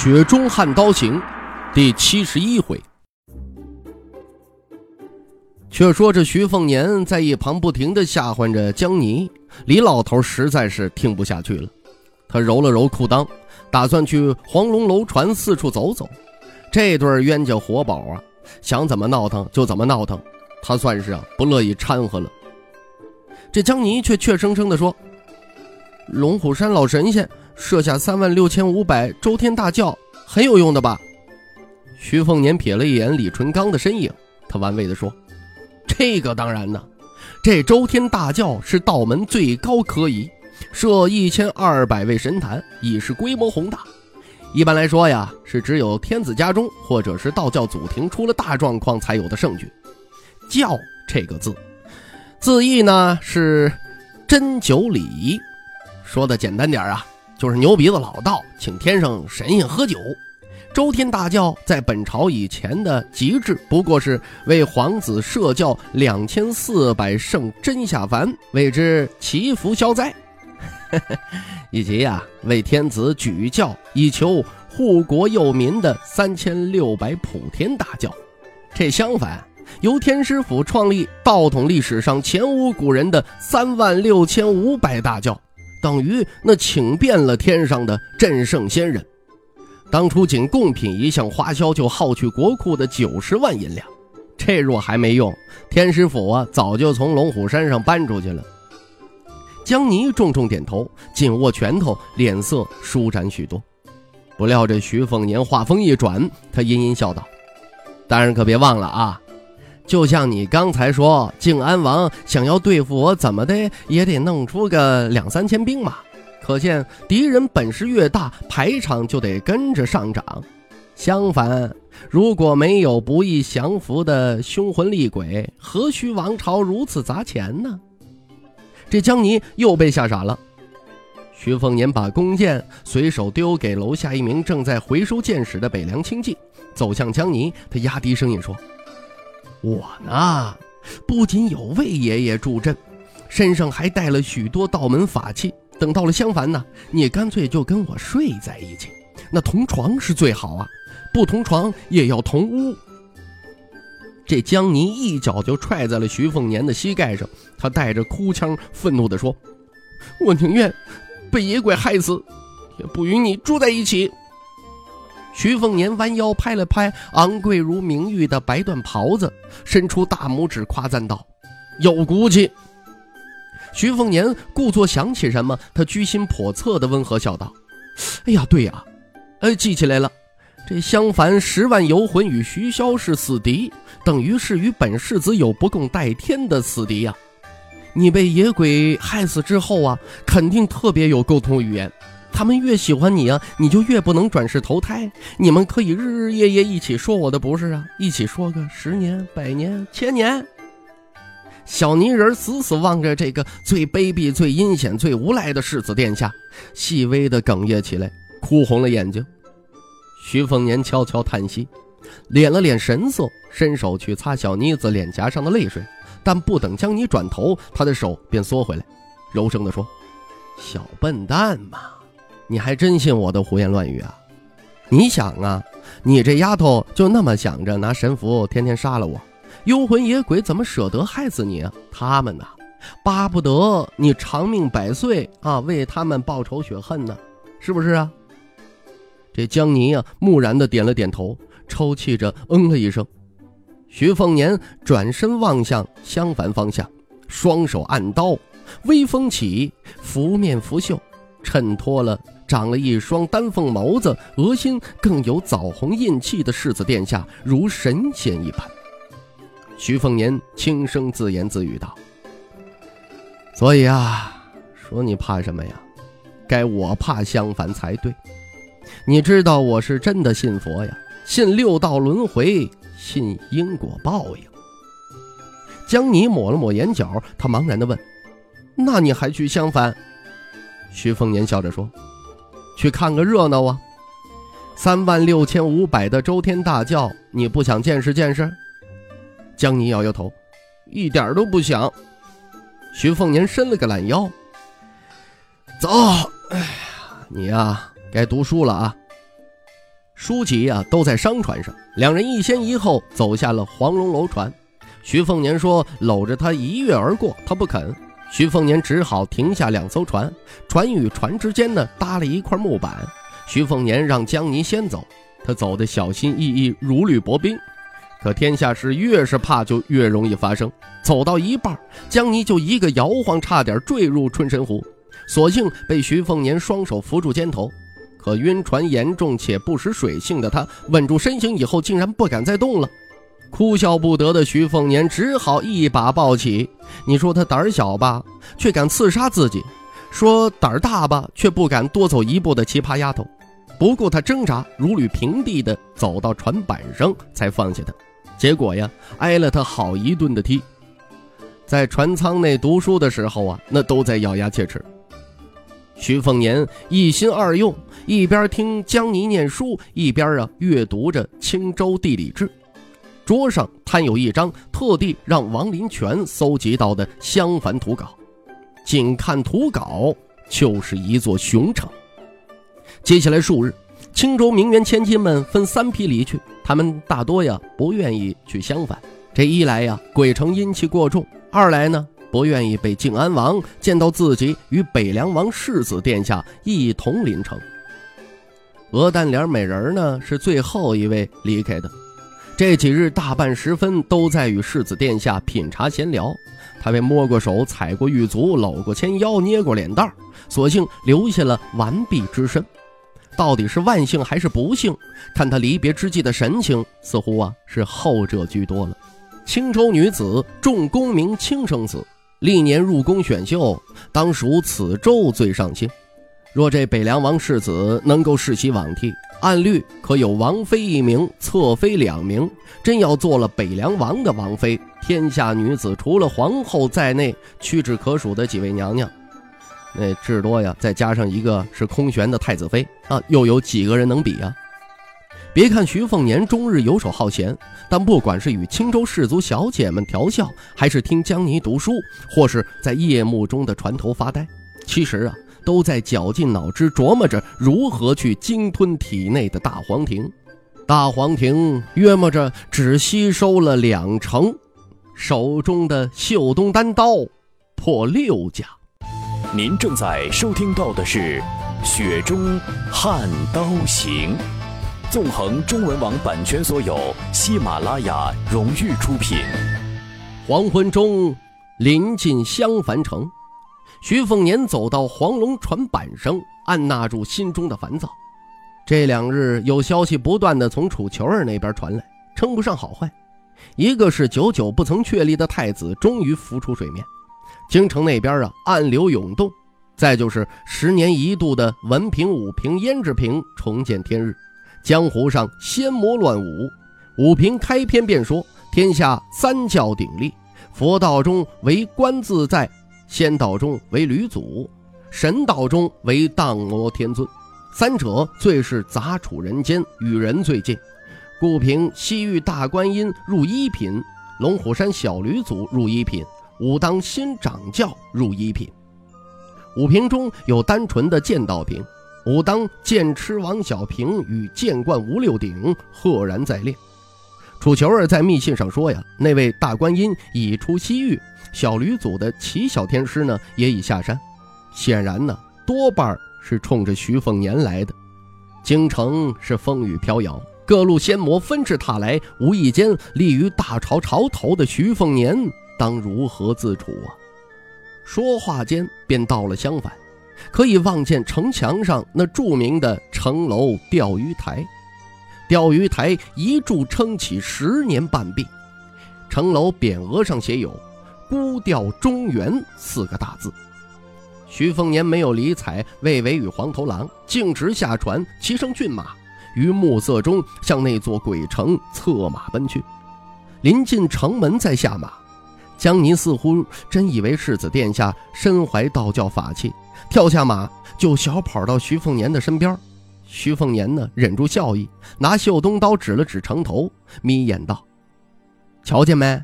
雪中悍刀行》第七十一回。却说这徐凤年在一旁不停的吓唬着江泥，李老头实在是听不下去了。他揉了揉裤裆，打算去黄龙楼船四处走走。这对冤家活宝啊，想怎么闹腾就怎么闹腾，他算是啊不乐意掺和了。这江泥却怯生生地说：“龙虎山老神仙设下三万六千五百周天大教，很有用的吧？”徐凤年瞥了一眼李淳刚的身影，他玩味地说：“这个当然呢，这周天大教是道门最高科仪，设一千二百位神坛，已是规模宏大。一般来说呀，是只有天子家中或者是道教祖庭出了大状况才有的圣具。教这个字。”字义呢是针灸礼仪，说的简单点啊，就是牛鼻子老道请天上神仙喝酒。周天大教在本朝以前的极致，不过是为皇子设教两千四百圣真下凡，为之祈福消灾，以及呀为天子举教以求护国佑民的三千六百普天大教。这相反。由天师府创立道统历史上前无古人的三万六千五百大教，等于那请遍了天上的镇圣仙人。当初仅贡品一项花销就耗去国库的九十万银两，这若还没用，天师府啊早就从龙虎山上搬出去了。江泥重重点头，紧握拳头，脸色舒展许多。不料这徐凤年话锋一转，他阴阴笑道：“大人可别忘了啊！”就像你刚才说，靖安王想要对付我，怎么的也得弄出个两三千兵马。可见敌人本事越大，排场就得跟着上涨。相反，如果没有不易降服的凶魂厉鬼，何须王朝如此砸钱呢？这江泥又被吓傻了。徐凤年把弓箭随手丢给楼下一名正在回收箭矢的北凉清妓，走向江泥，他压低声音说。我呢，不仅有魏爷爷助阵，身上还带了许多道门法器。等到了襄樊呢，你干脆就跟我睡在一起，那同床是最好啊，不同床也要同屋。这江泥一脚就踹在了徐凤年的膝盖上，他带着哭腔，愤怒地说：“我宁愿被野鬼害死，也不与你住在一起。”徐凤年弯腰拍了拍昂贵如名玉的白缎袍子，伸出大拇指夸赞道：“有骨气。”徐凤年故作想起什么，他居心叵测的温和笑道：“哎呀，对呀，哎，记起来了，这襄樊十万游魂与徐骁是死敌，等于是与本世子有不共戴天的死敌呀。你被野鬼害死之后啊，肯定特别有沟通语言。”他们越喜欢你啊，你就越不能转世投胎。你们可以日日夜夜一起说我的不是啊，一起说个十年、百年、千年。小泥人死死望着这个最卑鄙、最阴险、最无赖的世子殿下，细微的哽咽起来，哭红了眼睛。徐凤年悄悄叹息，敛了敛神色，伸手去擦小妮子脸颊上的泪水，但不等江妮转头，他的手便缩回来，柔声地说：“小笨蛋嘛。”你还真信我的胡言乱语啊？你想啊，你这丫头就那么想着拿神符天天杀了我，幽魂野鬼怎么舍得害死你啊？他们呐，巴不得你长命百岁啊，为他们报仇雪恨呢，是不是啊？这江泥啊，木然的点了点头，抽泣着嗯了一声。徐凤年转身望向襄樊方向，双手按刀，微风起，拂面拂袖，衬托了。长了一双丹凤眸子，额心更有枣红印气的世子殿下，如神仙一般。徐凤年轻声自言自语道：“所以啊，说你怕什么呀？该我怕襄樊才对。你知道我是真的信佛呀，信六道轮回，信因果报应。江泥抹了抹眼角，他茫然地问：“那你还去襄樊？”徐凤年笑着说：“去看个热闹啊！三万六千五百的周天大教，你不想见识见识？”江宁摇摇头：“一点都不想。”徐凤年伸了个懒腰：“走，哎呀，你呀。”该读书了啊！书籍呀都在商船上，两人一先一后走下了黄龙楼船。徐凤年说：“搂着他一跃而过。”他不肯。徐凤年只好停下两艘船，船与船之间呢搭了一块木板。徐凤年让江泥先走，他走得小心翼翼，如履薄冰。可天下事越是怕，就越容易发生。走到一半，江泥就一个摇晃，差点坠入春申湖，所幸被徐凤年双手扶住肩头。可晕船严重且不识水性的他，稳住身形以后，竟然不敢再动了。哭笑不得的徐凤年只好一把抱起。你说他胆儿小吧，却敢刺杀自己；说胆儿大吧，却不敢多走一步的奇葩丫头。不顾他挣扎，如履平地的走到船板上，才放下他。结果呀，挨了他好一顿的踢。在船舱内读书的时候啊，那都在咬牙切齿。徐凤年一心二用，一边听江泥念书，一边啊阅读着《青州地理志》。桌上摊有一张特地让王林泉搜集到的襄樊图稿，仅看图稿就是一座雄城。接下来数日，青州名媛千金们分三批离去，他们大多呀不愿意去襄樊。这一来呀，鬼城阴气过重；二来呢。不愿意被靖安王见到自己与北凉王世子殿下一同临城。鹅蛋脸美人呢是最后一位离开的。这几日大半时分都在与世子殿下品茶闲聊，他被摸过手、踩过玉足、搂过纤腰、捏过脸蛋儿索性留下了完璧之身。到底是万幸还是不幸？看他离别之际的神情，似乎啊是后者居多了。青州女子，重功名轻生子。历年入宫选秀，当属此州最上心。若这北凉王世子能够世袭罔替，按律可有王妃一名，侧妃两名。真要做了北凉王的王妃，天下女子除了皇后在内，屈指可数的几位娘娘，那至多呀，再加上一个是空悬的太子妃啊，又有几个人能比啊？别看徐凤年终日游手好闲，但不管是与青州士族小姐们调笑，还是听江泥读书，或是在夜幕中的船头发呆，其实啊，都在绞尽脑汁琢磨着如何去鲸吞体内的大黄庭。大黄庭约摸着只吸收了两成，手中的秀东单刀破六甲。您正在收听到的是《雪中悍刀行》。纵横中文网版权所有，喜马拉雅荣誉出品。黄昏中，临近襄樊城，徐凤年走到黄龙船板上，按捺住心中的烦躁。这两日有消息不断的从楚求儿那边传来，称不上好坏。一个是久久不曾确立的太子终于浮出水面，京城那边啊暗流涌动；再就是十年一度的文平、武平、胭脂瓶重见天日。江湖上仙魔乱舞，武平开篇便说：天下三教鼎立，佛道中为观自在，仙道中为吕祖，神道中为荡魔天尊。三者最是杂处人间，与人最近。故凭西域大观音入一品，龙虎山小吕祖入一品，武当新掌教入一品。武平中有单纯的剑道瓶。武当剑痴王小平与剑冠吴六鼎赫然在列。楚求儿在密信上说呀，那位大观音已出西域，小吕祖的齐小天师呢也已下山，显然呢多半是冲着徐凤年来的。京城是风雨飘摇，各路仙魔纷至沓来，无意间立于大朝朝头的徐凤年当如何自处啊？说话间便到了相反。可以望见城墙上那著名的城楼钓鱼台，钓鱼台一柱撑起十年半壁，城楼匾额上写有“孤钓中原”四个大字。徐凤年没有理睬魏巍与黄头狼，径直下船，骑上骏马，于暮色中向那座鬼城策马奔去。临近城门，再下马。江宁似乎真以为世子殿下身怀道教法器，跳下马就小跑到徐凤年的身边。徐凤年呢，忍住笑意，拿绣东刀指了指城头，眯眼道：“瞧见没？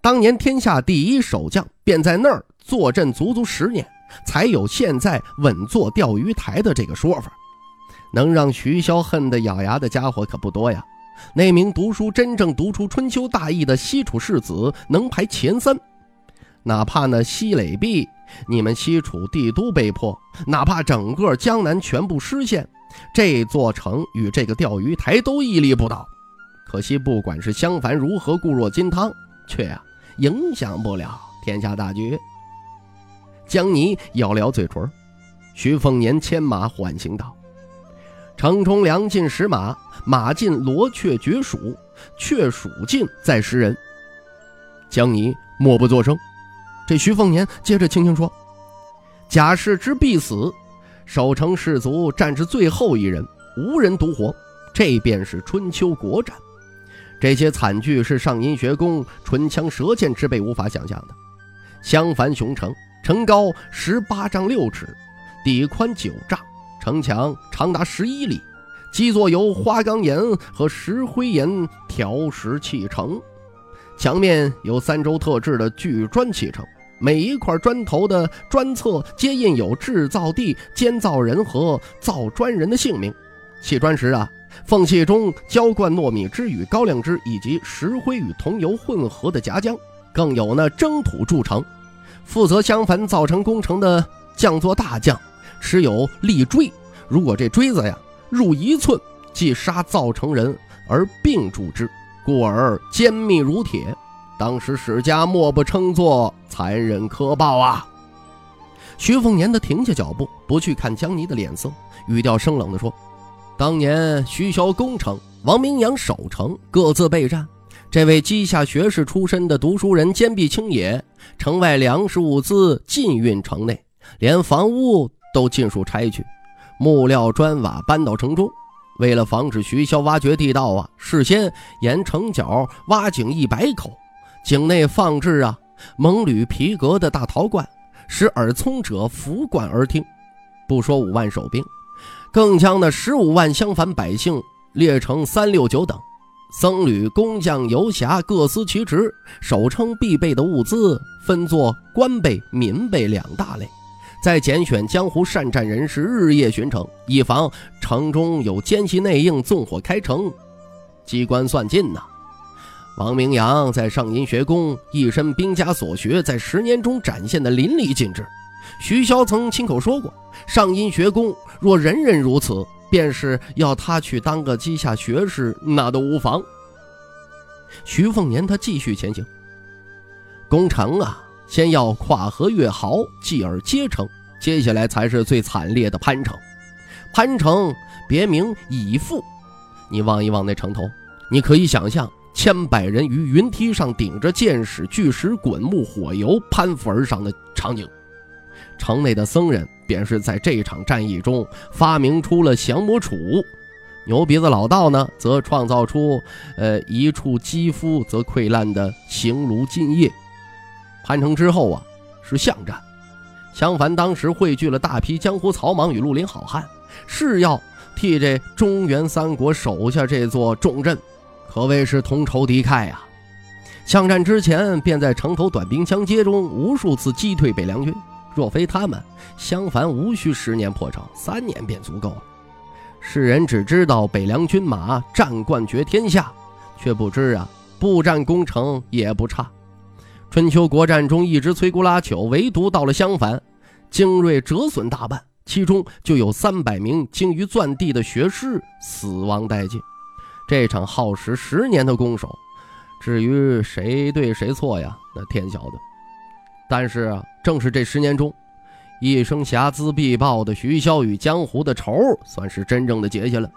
当年天下第一守将便在那儿坐镇足足十年，才有现在稳坐钓鱼台的这个说法。能让徐骁恨得咬牙的家伙可不多呀。”那名读书真正读出春秋大义的西楚世子能排前三，哪怕那西垒壁，你们西楚帝都被破，哪怕整个江南全部失陷，这座城与这个钓鱼台都屹立不倒。可惜，不管是襄樊如何固若金汤，却啊影响不了天下大局。江泥咬了咬嘴唇，徐凤年牵马缓行道。城中粮尽食马，马尽罗雀绝鼠，雀鼠尽再食人。江泥默不作声。这徐凤年接着轻轻说：“贾氏之必死，守城士卒战至最后一人，无人独活。这便是春秋国战。这些惨剧是上阴学宫唇枪舌剑之辈无法想象的。襄樊雄城，城高十八丈六尺，底宽九丈。”城墙长达十一里，基座由花岗岩和石灰岩条石砌成，墙面由三周特制的巨砖砌成，每一块砖头的砖侧皆印有制造地、监造人和造砖人的姓名。砌砖时啊，缝隙中浇灌糯米汁与高粱汁，以及石灰与桐油混合的夹浆，更有那征土筑城。负责襄樊造城工程的匠作大将。持有利锥，如果这锥子呀入一寸，即杀造成人而并铸之，故而坚密如铁。当时史家莫不称作残忍苛暴啊！徐凤年的停下脚步，不去看江泥的脸色，语调生冷地说：“当年徐骁攻城，王明阳守城，各自备战。这位稷下学士出身的读书人坚壁清野，城外粮食物资禁运城内，连房屋。”都尽数拆去，木料砖瓦搬到城中。为了防止徐骁挖掘地道啊，事先沿城角挖井一百口，井内放置啊蒙铝皮革的大陶罐，使耳聪者伏罐而听。不说五万守兵，更将那十五万襄樊百姓列成三六九等，僧侣、工匠、游侠各司其职，手称必备的物资分作官备、民备两大类。再拣选江湖善战人士，日夜巡城，以防城中有奸细内应纵火开城。机关算尽呐！王明阳在上阴学宫一身兵家所学，在十年中展现的淋漓尽致。徐骁曾亲口说过，上阴学宫若人人如此，便是要他去当个稷下学士，那都无妨。徐凤年他继续前行，攻城啊！先要跨河越壕，继而接城，接下来才是最惨烈的潘城。潘城别名乙父，你望一望那城头，你可以想象千百人于云梯上顶着箭矢、巨石、滚木、火油攀附而上的场景。城内的僧人便是在这场战役中发明出了降魔杵，牛鼻子老道呢，则创造出呃一处肌肤则溃烂的形炉金液。潘城之后啊，是巷战。襄樊当时汇聚了大批江湖草莽与绿林好汉，是要替这中原三国守下这座重镇，可谓是同仇敌忾呀。巷战之前，便在城头短兵相接中无数次击退北凉军。若非他们，襄樊无需十年破城，三年便足够了。世人只知道北凉军马战冠绝天下，却不知啊，布战攻城也不差。春秋国战中一直摧枯拉朽，唯独到了襄樊，精锐折损大半，其中就有三百名精于钻地的学士死亡殆尽。这场耗时十年的攻守，至于谁对谁错呀，那天晓得。但是啊，正是这十年中，一生瑕疵必报的徐骁与江湖的仇，算是真正的结下了。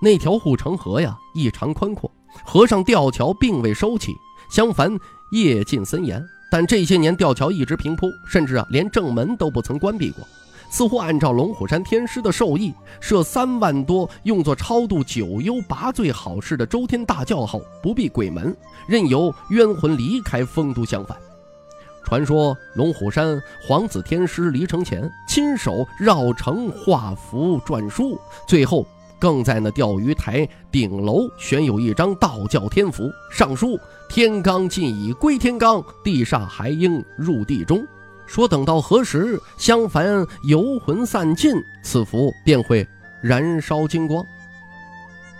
那条护城河呀，异常宽阔，河上吊桥并未收起。相反夜尽森严，但这些年吊桥一直平铺，甚至啊连正门都不曾关闭过。似乎按照龙虎山天师的授意，设三万多用作超度九幽拔罪好事的周天大教后，不闭鬼门，任由冤魂离开，丰都相反。传说龙虎山皇子天师离城前，亲手绕城画符篆书，最后更在那钓鱼台顶楼悬有一张道教天符，上书“天罡尽已归天罡，地煞还应入地中”。说等到何时襄樊游魂散尽，此符便会燃烧金光。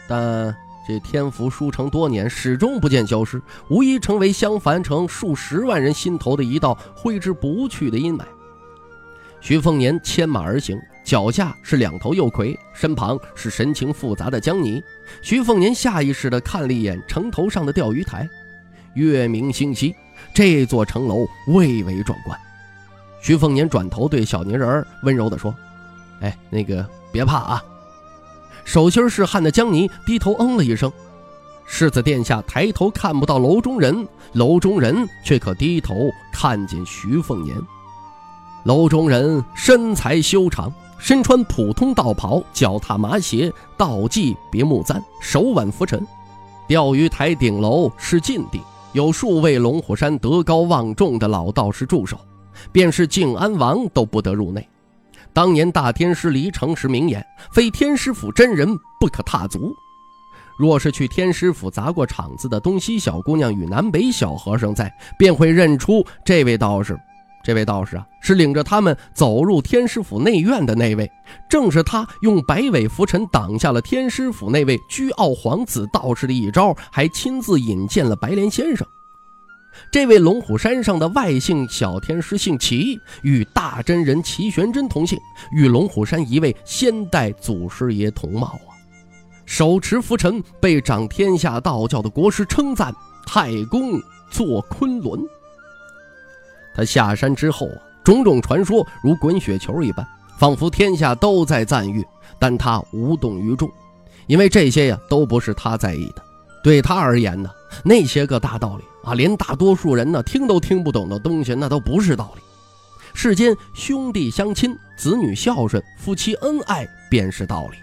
但这天符书成多年，始终不见消失，无疑成为襄樊城数十万人心头的一道挥之不去的阴霾。徐凤年牵马而行，脚下是两头幼魁，身旁是神情复杂的江泥。徐凤年下意识地看了一眼城头上的钓鱼台，月明星稀，这座城楼蔚为壮观。徐凤年转头对小泥人温柔地说：“哎，那个别怕啊。”手心是汗的江泥低头嗯了一声。世子殿下抬头看不到楼中人，楼中人却可低头看见徐凤年。楼中人身材修长，身穿普通道袍，脚踏麻鞋，道系别木簪，手挽拂尘。钓鱼台顶楼是禁地，有数位龙虎山德高望重的老道士驻守。便是靖安王都不得入内。当年大天师离城时名言，非天师府真人不可踏足。若是去天师府砸过场子的东西小姑娘与南北小和尚在，便会认出这位道士。这位道士啊，是领着他们走入天师府内院的那位，正是他用百尾拂尘挡下了天师府那位居傲皇子道士的一招，还亲自引荐了白莲先生。这位龙虎山上的外姓小天师姓齐，与大真人齐玄真同姓，与龙虎山一位先代祖师爷同貌啊！手持拂尘，被掌天下道教的国师称赞太公坐昆仑。他下山之后啊，种种传说如滚雪球一般，仿佛天下都在赞誉，但他无动于衷，因为这些呀都不是他在意的。对他而言呢，那些个大道理。啊，连大多数人呢听都听不懂的东西，那都不是道理。世间兄弟相亲、子女孝顺、夫妻恩爱便是道理。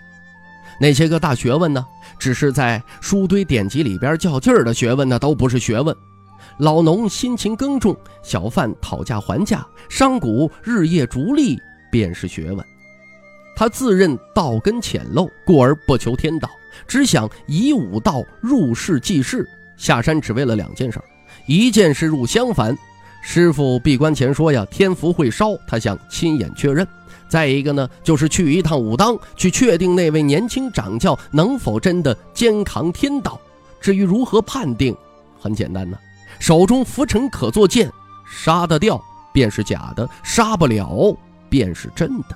那些个大学问呢，只是在书堆典籍里边较劲儿的学问，那都不是学问。老农辛勤耕种，小贩讨价还价，商贾日夜逐利，便是学问。他自认道根浅陋，故而不求天道，只想以武道入世济世。下山只为了两件事，一件是入襄樊，师傅闭关前说呀，天符会烧，他想亲眼确认；再一个呢，就是去一趟武当，去确定那位年轻掌教能否真的肩扛天道。至于如何判定，很简单呢，手中浮尘可作剑，杀得掉便是假的，杀不了便是真的。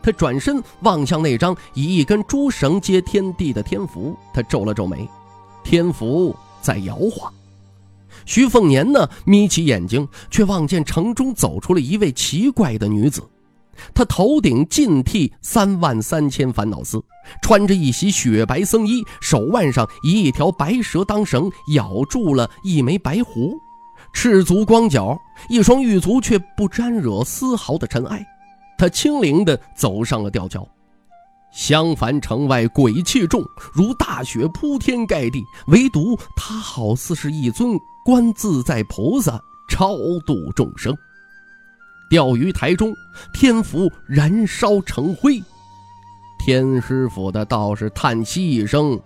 他转身望向那张以一根珠绳接天地的天符，他皱了皱眉。天符在摇晃，徐凤年呢？眯起眼睛，却望见城中走出了一位奇怪的女子。她头顶尽剃三万三千烦恼丝，穿着一袭雪白僧衣，手腕上以一条白蛇当绳，咬住了一枚白狐，赤足光脚，一双玉足却不沾惹丝毫的尘埃。她轻灵地走上了吊桥。襄樊城外鬼气重，如大雪铺天盖地，唯独他好似是一尊观自在菩萨，超度众生。钓鱼台中，天符燃烧成灰，天师府的道士叹息一声：“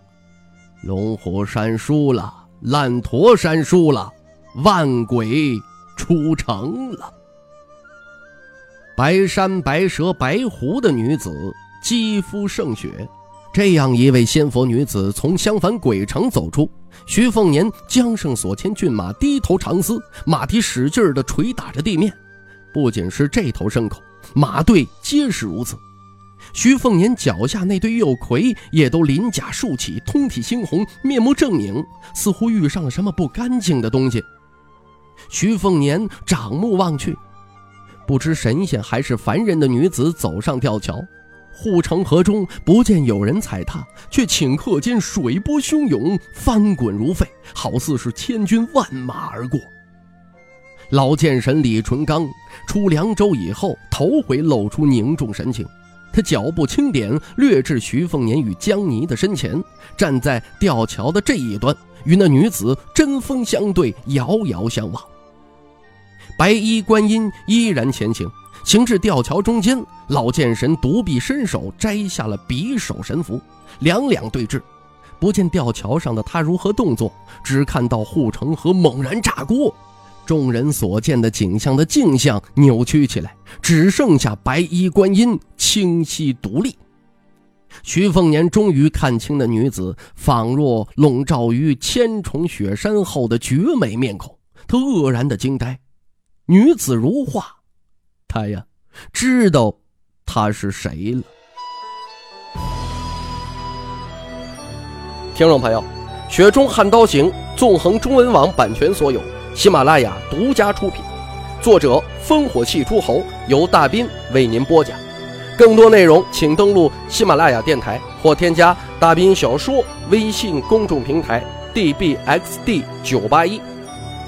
龙虎山输了，烂陀山输了，万鬼出城了。”白山白蛇白狐的女子。肌肤胜雪，这样一位仙佛女子从襄樊鬼城走出，徐凤年缰绳所牵骏马低头长嘶，马蹄使劲儿地捶打着地面。不仅是这头牲口，马队皆是如此。徐凤年脚下那对幼魁也都鳞甲竖起，通体猩红，面目狰狞，似乎遇上了什么不干净的东西。徐凤年掌目望去，不知神仙还是凡人的女子走上吊桥。护城河中不见有人踩踏，却顷刻间水波汹涌，翻滚如沸，好似是千军万马而过。老剑神李淳刚出凉州以后，头回露出凝重神情。他脚步轻点，掠至徐凤年与江泥的身前，站在吊桥的这一端，与那女子针锋相对，遥遥相望。白衣观音依然前行，行至吊桥中间，老剑神独臂伸手摘下了匕首神符，两两对峙。不见吊桥上的他如何动作，只看到护城河猛然炸锅。众人所见的景象的镜像扭曲起来，只剩下白衣观音清晰独立。徐凤年终于看清那女子，仿若笼罩于千重雪山后的绝美面孔。他愕然的惊呆，女子如画，他呀，知道他是谁了。听众朋友，《雪中悍刀行》纵横中文网版权所有。喜马拉雅独家出品，作者烽火戏诸侯，由大斌为您播讲。更多内容请登录喜马拉雅电台或添加大斌小说微信公众平台 dbxd 九八一。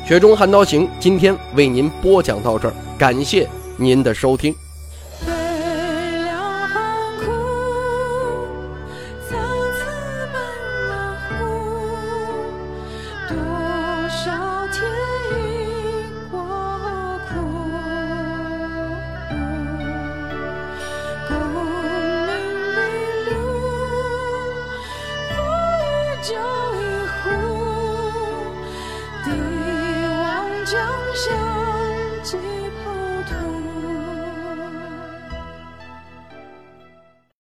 雪中悍刀行，今天为您播讲到这儿，感谢您的收听。